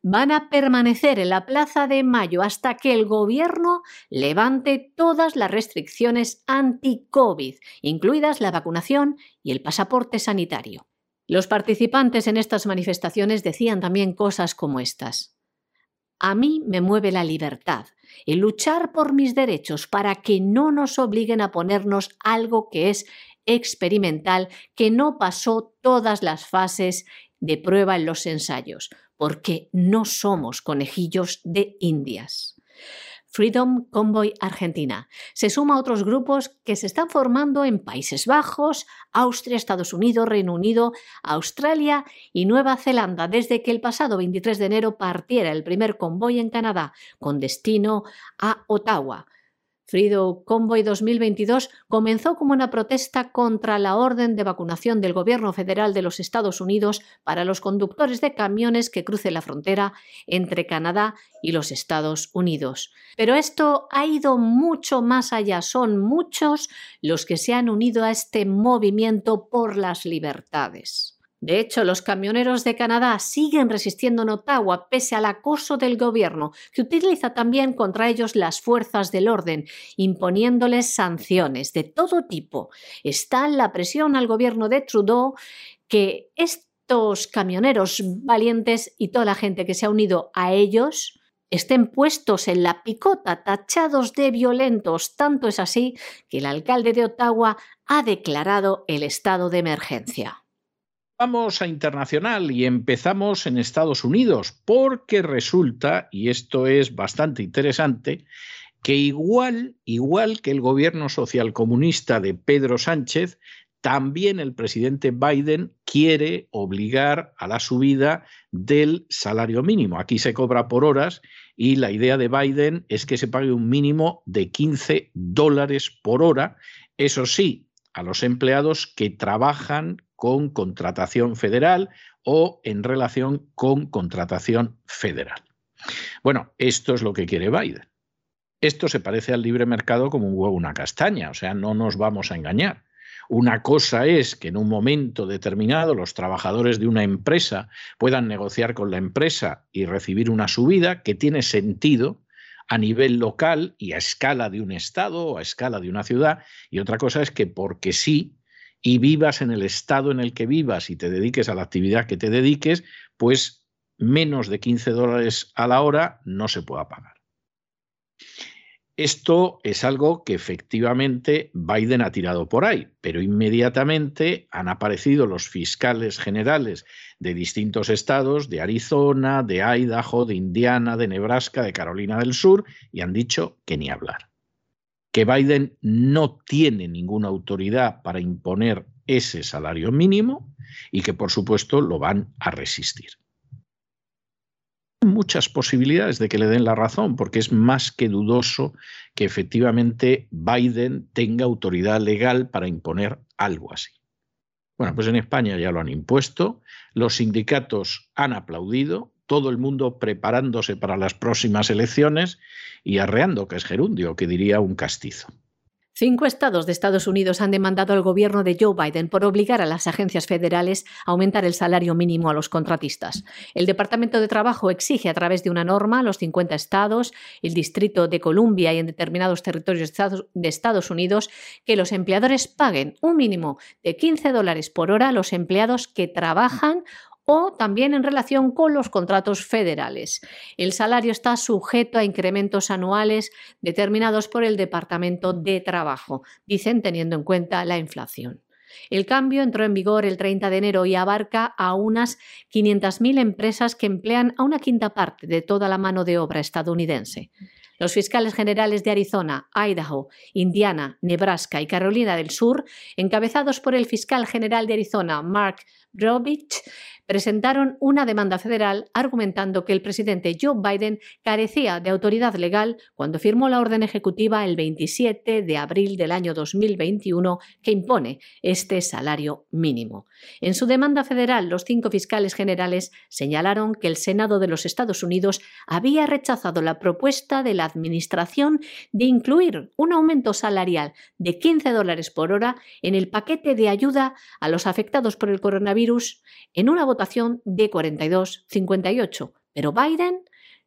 Van a permanecer en la Plaza de Mayo hasta que el gobierno levante todas las restricciones anti-COVID, incluidas la vacunación y el pasaporte sanitario. Los participantes en estas manifestaciones decían también cosas como estas. A mí me mueve la libertad, el luchar por mis derechos para que no nos obliguen a ponernos algo que es experimental que no pasó todas las fases de prueba en los ensayos, porque no somos conejillos de indias. Freedom Convoy Argentina. Se suma a otros grupos que se están formando en Países Bajos, Austria, Estados Unidos, Reino Unido, Australia y Nueva Zelanda, desde que el pasado 23 de enero partiera el primer convoy en Canadá, con destino a Ottawa. Frido Convoy 2022 comenzó como una protesta contra la orden de vacunación del Gobierno federal de los Estados Unidos para los conductores de camiones que crucen la frontera entre Canadá y los Estados Unidos. Pero esto ha ido mucho más allá. Son muchos los que se han unido a este movimiento por las libertades. De hecho, los camioneros de Canadá siguen resistiendo en Ottawa pese al acoso del gobierno, que utiliza también contra ellos las fuerzas del orden, imponiéndoles sanciones de todo tipo. Está la presión al gobierno de Trudeau que estos camioneros valientes y toda la gente que se ha unido a ellos estén puestos en la picota, tachados de violentos. Tanto es así que el alcalde de Ottawa ha declarado el estado de emergencia. Vamos a internacional y empezamos en Estados Unidos, porque resulta, y esto es bastante interesante, que igual, igual que el gobierno socialcomunista de Pedro Sánchez, también el presidente Biden quiere obligar a la subida del salario mínimo. Aquí se cobra por horas y la idea de Biden es que se pague un mínimo de 15 dólares por hora, eso sí, a los empleados que trabajan con contratación federal o en relación con contratación federal. Bueno, esto es lo que quiere Biden. Esto se parece al libre mercado como un huevo una castaña, o sea, no nos vamos a engañar. Una cosa es que en un momento determinado los trabajadores de una empresa puedan negociar con la empresa y recibir una subida que tiene sentido a nivel local y a escala de un estado o a escala de una ciudad. Y otra cosa es que porque sí y vivas en el estado en el que vivas y te dediques a la actividad que te dediques, pues menos de 15 dólares a la hora no se pueda pagar. Esto es algo que efectivamente Biden ha tirado por ahí, pero inmediatamente han aparecido los fiscales generales de distintos estados, de Arizona, de Idaho, de Indiana, de Nebraska, de Carolina del Sur, y han dicho que ni hablar. Que Biden no tiene ninguna autoridad para imponer ese salario mínimo y que por supuesto lo van a resistir muchas posibilidades de que le den la razón, porque es más que dudoso que efectivamente Biden tenga autoridad legal para imponer algo así. Bueno, pues en España ya lo han impuesto, los sindicatos han aplaudido, todo el mundo preparándose para las próximas elecciones y arreando, que es gerundio, que diría un castizo. Cinco estados de Estados Unidos han demandado al gobierno de Joe Biden por obligar a las agencias federales a aumentar el salario mínimo a los contratistas. El Departamento de Trabajo exige a través de una norma a los 50 estados, el Distrito de Columbia y en determinados territorios de Estados Unidos que los empleadores paguen un mínimo de 15 dólares por hora a los empleados que trabajan o también en relación con los contratos federales. El salario está sujeto a incrementos anuales determinados por el Departamento de Trabajo, dicen teniendo en cuenta la inflación. El cambio entró en vigor el 30 de enero y abarca a unas 500.000 empresas que emplean a una quinta parte de toda la mano de obra estadounidense. Los fiscales generales de Arizona, Idaho, Indiana, Nebraska y Carolina del Sur, encabezados por el fiscal general de Arizona, Mark Robich, presentaron una demanda federal argumentando que el presidente Joe Biden carecía de autoridad legal cuando firmó la orden ejecutiva el 27 de abril del año 2021 que impone este salario mínimo. En su demanda federal, los cinco fiscales generales señalaron que el Senado de los Estados Unidos había rechazado la propuesta de la Administración de incluir un aumento salarial de 15 dólares por hora en el paquete de ayuda a los afectados por el coronavirus en una votación de 42-58. Pero Biden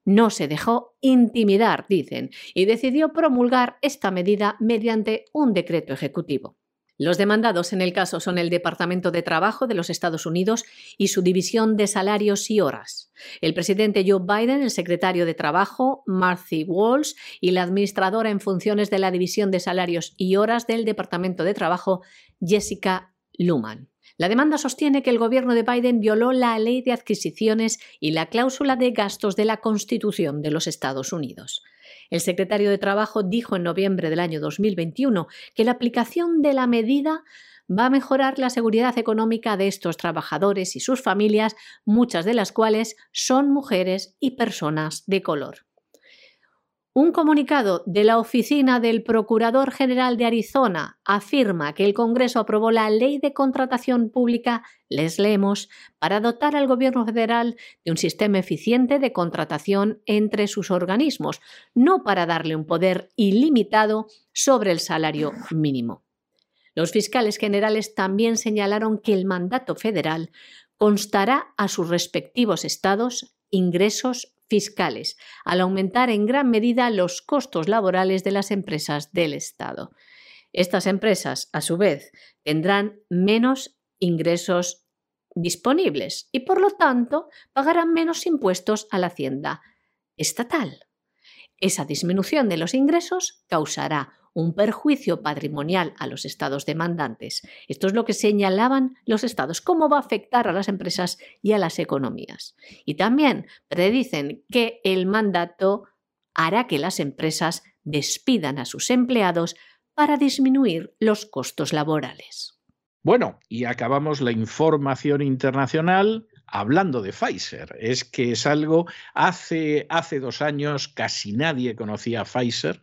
no se dejó intimidar, dicen, y decidió promulgar esta medida mediante un decreto ejecutivo. Los demandados en el caso son el Departamento de Trabajo de los Estados Unidos y su División de Salarios y Horas. El presidente Joe Biden, el secretario de Trabajo, Marcy Walsh, y la administradora en funciones de la División de Salarios y Horas del Departamento de Trabajo, Jessica Luman. La demanda sostiene que el gobierno de Biden violó la ley de adquisiciones y la cláusula de gastos de la Constitución de los Estados Unidos. El secretario de Trabajo dijo en noviembre del año 2021 que la aplicación de la medida va a mejorar la seguridad económica de estos trabajadores y sus familias, muchas de las cuales son mujeres y personas de color. Un comunicado de la Oficina del Procurador General de Arizona afirma que el Congreso aprobó la Ley de Contratación Pública, les leemos, para dotar al Gobierno federal de un sistema eficiente de contratación entre sus organismos, no para darle un poder ilimitado sobre el salario mínimo. Los fiscales generales también señalaron que el mandato federal constará a sus respectivos estados ingresos fiscales, al aumentar en gran medida los costos laborales de las empresas del Estado. Estas empresas, a su vez, tendrán menos ingresos disponibles y, por lo tanto, pagarán menos impuestos a la hacienda estatal. Esa disminución de los ingresos causará un perjuicio patrimonial a los estados demandantes. Esto es lo que señalaban los estados, cómo va a afectar a las empresas y a las economías. Y también predicen que el mandato hará que las empresas despidan a sus empleados para disminuir los costos laborales. Bueno, y acabamos la información internacional hablando de Pfizer. Es que es algo, hace, hace dos años casi nadie conocía a Pfizer.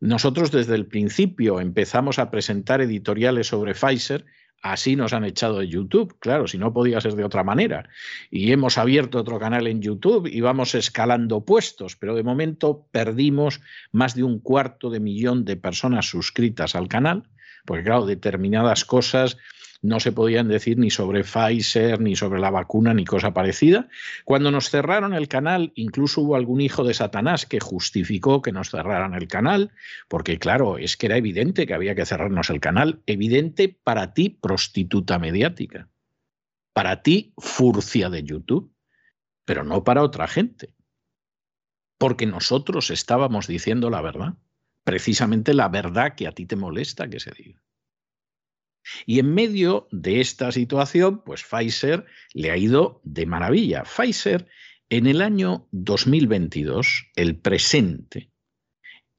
Nosotros desde el principio empezamos a presentar editoriales sobre Pfizer Así nos han echado de YouTube, claro, si no podía ser de otra manera. Y hemos abierto otro canal en YouTube y vamos escalando puestos, pero de momento perdimos más de un cuarto de millón de personas suscritas al canal, porque claro, determinadas cosas no se podían decir ni sobre Pfizer, ni sobre la vacuna, ni cosa parecida. Cuando nos cerraron el canal, incluso hubo algún hijo de Satanás que justificó que nos cerraran el canal, porque claro, es que era evidente que había que cerrarnos el canal, evidente para ti, prostituta mediática, para ti, furcia de YouTube, pero no para otra gente, porque nosotros estábamos diciendo la verdad, precisamente la verdad que a ti te molesta que se diga. Y en medio de esta situación, pues Pfizer le ha ido de maravilla. Pfizer en el año 2022, el presente,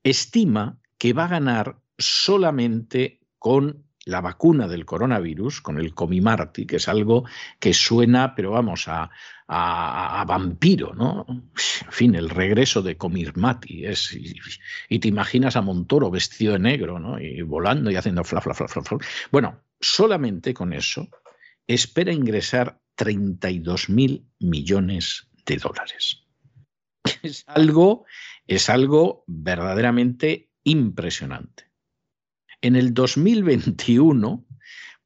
estima que va a ganar solamente con la vacuna del coronavirus, con el Comimarti, que es algo que suena, pero vamos, a, a, vampiro, ¿no? En fin, el regreso de Comirmati. Es, y, te imaginas a Montoro vestido de negro, ¿no? Y volando y haciendo fla, fla, fla, fla, fla. Bueno, solamente con eso espera ingresar 32 mil millones de dólares. Es algo, es algo verdaderamente impresionante. En el 2021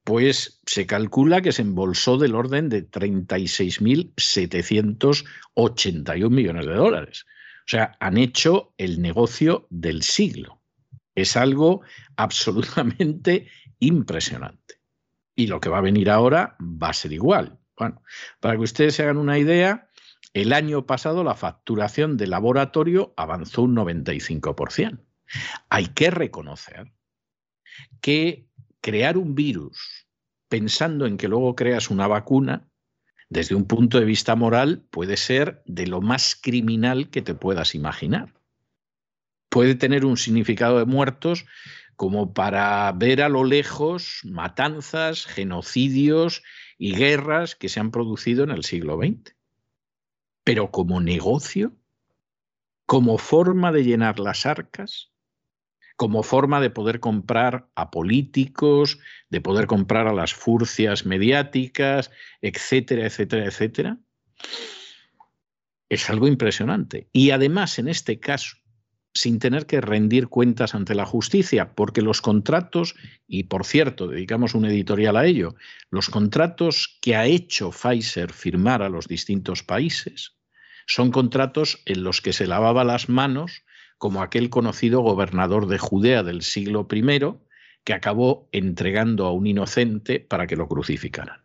pues se calcula que se embolsó del orden de 36.781 millones de dólares. O sea, han hecho el negocio del siglo. Es algo absolutamente impresionante. Y lo que va a venir ahora va a ser igual. Bueno, para que ustedes se hagan una idea, el año pasado la facturación de laboratorio avanzó un 95%. Hay que reconocer que crear un virus pensando en que luego creas una vacuna, desde un punto de vista moral, puede ser de lo más criminal que te puedas imaginar. Puede tener un significado de muertos como para ver a lo lejos matanzas, genocidios y guerras que se han producido en el siglo XX. Pero como negocio, como forma de llenar las arcas, como forma de poder comprar a políticos, de poder comprar a las furcias mediáticas, etcétera, etcétera, etcétera. Es algo impresionante. Y además, en este caso, sin tener que rendir cuentas ante la justicia, porque los contratos, y por cierto, dedicamos un editorial a ello, los contratos que ha hecho Pfizer firmar a los distintos países son contratos en los que se lavaba las manos como aquel conocido gobernador de Judea del siglo I que acabó entregando a un inocente para que lo crucificaran.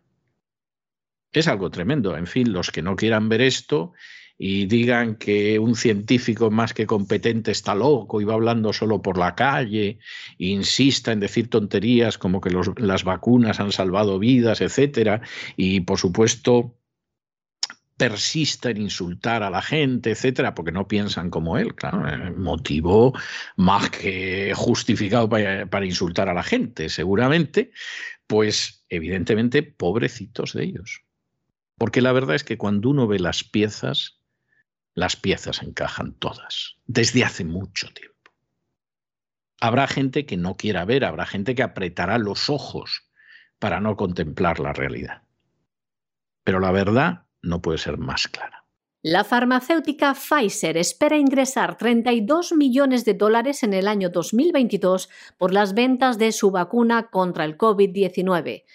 Es algo tremendo. En fin, los que no quieran ver esto y digan que un científico más que competente está loco y va hablando solo por la calle, insista en decir tonterías como que las vacunas han salvado vidas, etcétera, y por supuesto persista en insultar a la gente, etcétera, porque no piensan como él, claro, eh, motivo más que justificado para, insultar a la gente, seguramente, pues evidentemente pobrecitos de ellos. Porque la verdad es que cuando uno ve las piezas, las piezas encajan todas, desde hace mucho tiempo. Habrá gente que no quiera ver, habrá gente que apretará los ojos para no contemplar la realidad. Pero la verdad no puede ser más clara. La farmacéutica Pfizer espera ingresar 32 millones de dólares en el año 2022 por las ventas de su vacuna contra el COVID-19.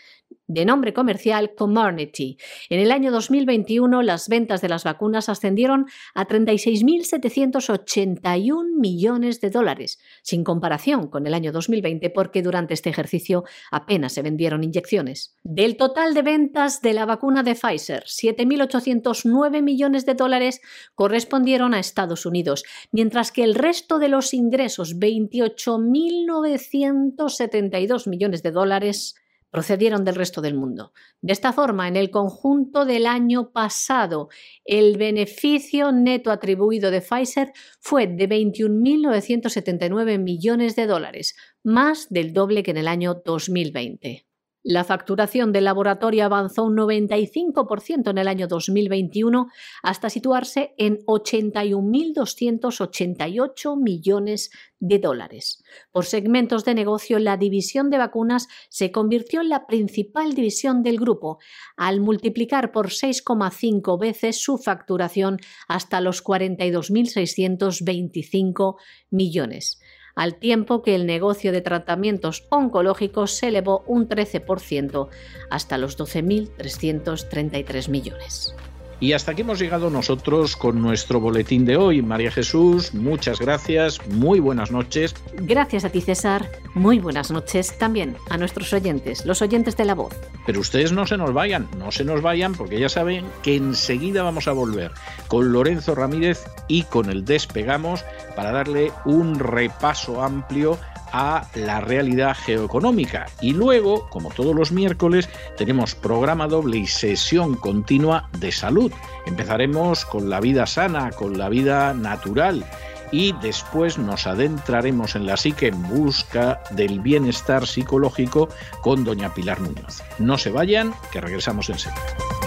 De nombre comercial Comirnaty. En el año 2021 las ventas de las vacunas ascendieron a 36.781 millones de dólares, sin comparación con el año 2020 porque durante este ejercicio apenas se vendieron inyecciones. Del total de ventas de la vacuna de Pfizer, 7.809 millones de dólares correspondieron a Estados Unidos, mientras que el resto de los ingresos, 28.972 millones de dólares, procedieron del resto del mundo. De esta forma, en el conjunto del año pasado, el beneficio neto atribuido de Pfizer fue de 21.979 millones de dólares, más del doble que en el año 2020. La facturación del laboratorio avanzó un 95% en el año 2021 hasta situarse en 81.288 millones de dólares. Por segmentos de negocio, la división de vacunas se convirtió en la principal división del grupo, al multiplicar por 6,5 veces su facturación hasta los 42.625 millones al tiempo que el negocio de tratamientos oncológicos se elevó un 13% hasta los 12.333 millones. Y hasta aquí hemos llegado nosotros con nuestro boletín de hoy. María Jesús, muchas gracias, muy buenas noches. Gracias a ti, César. Muy buenas noches también a nuestros oyentes, los oyentes de la voz. Pero ustedes no se nos vayan, no se nos vayan, porque ya saben que enseguida vamos a volver con Lorenzo Ramírez y con el Despegamos para darle un repaso amplio a la realidad geoeconómica. Y luego, como todos los miércoles, tenemos programa doble y sesión continua de salud. Empezaremos con la vida sana, con la vida natural y después nos adentraremos en la psique en busca del bienestar psicológico con doña Pilar Muñoz. No se vayan, que regresamos enseguida.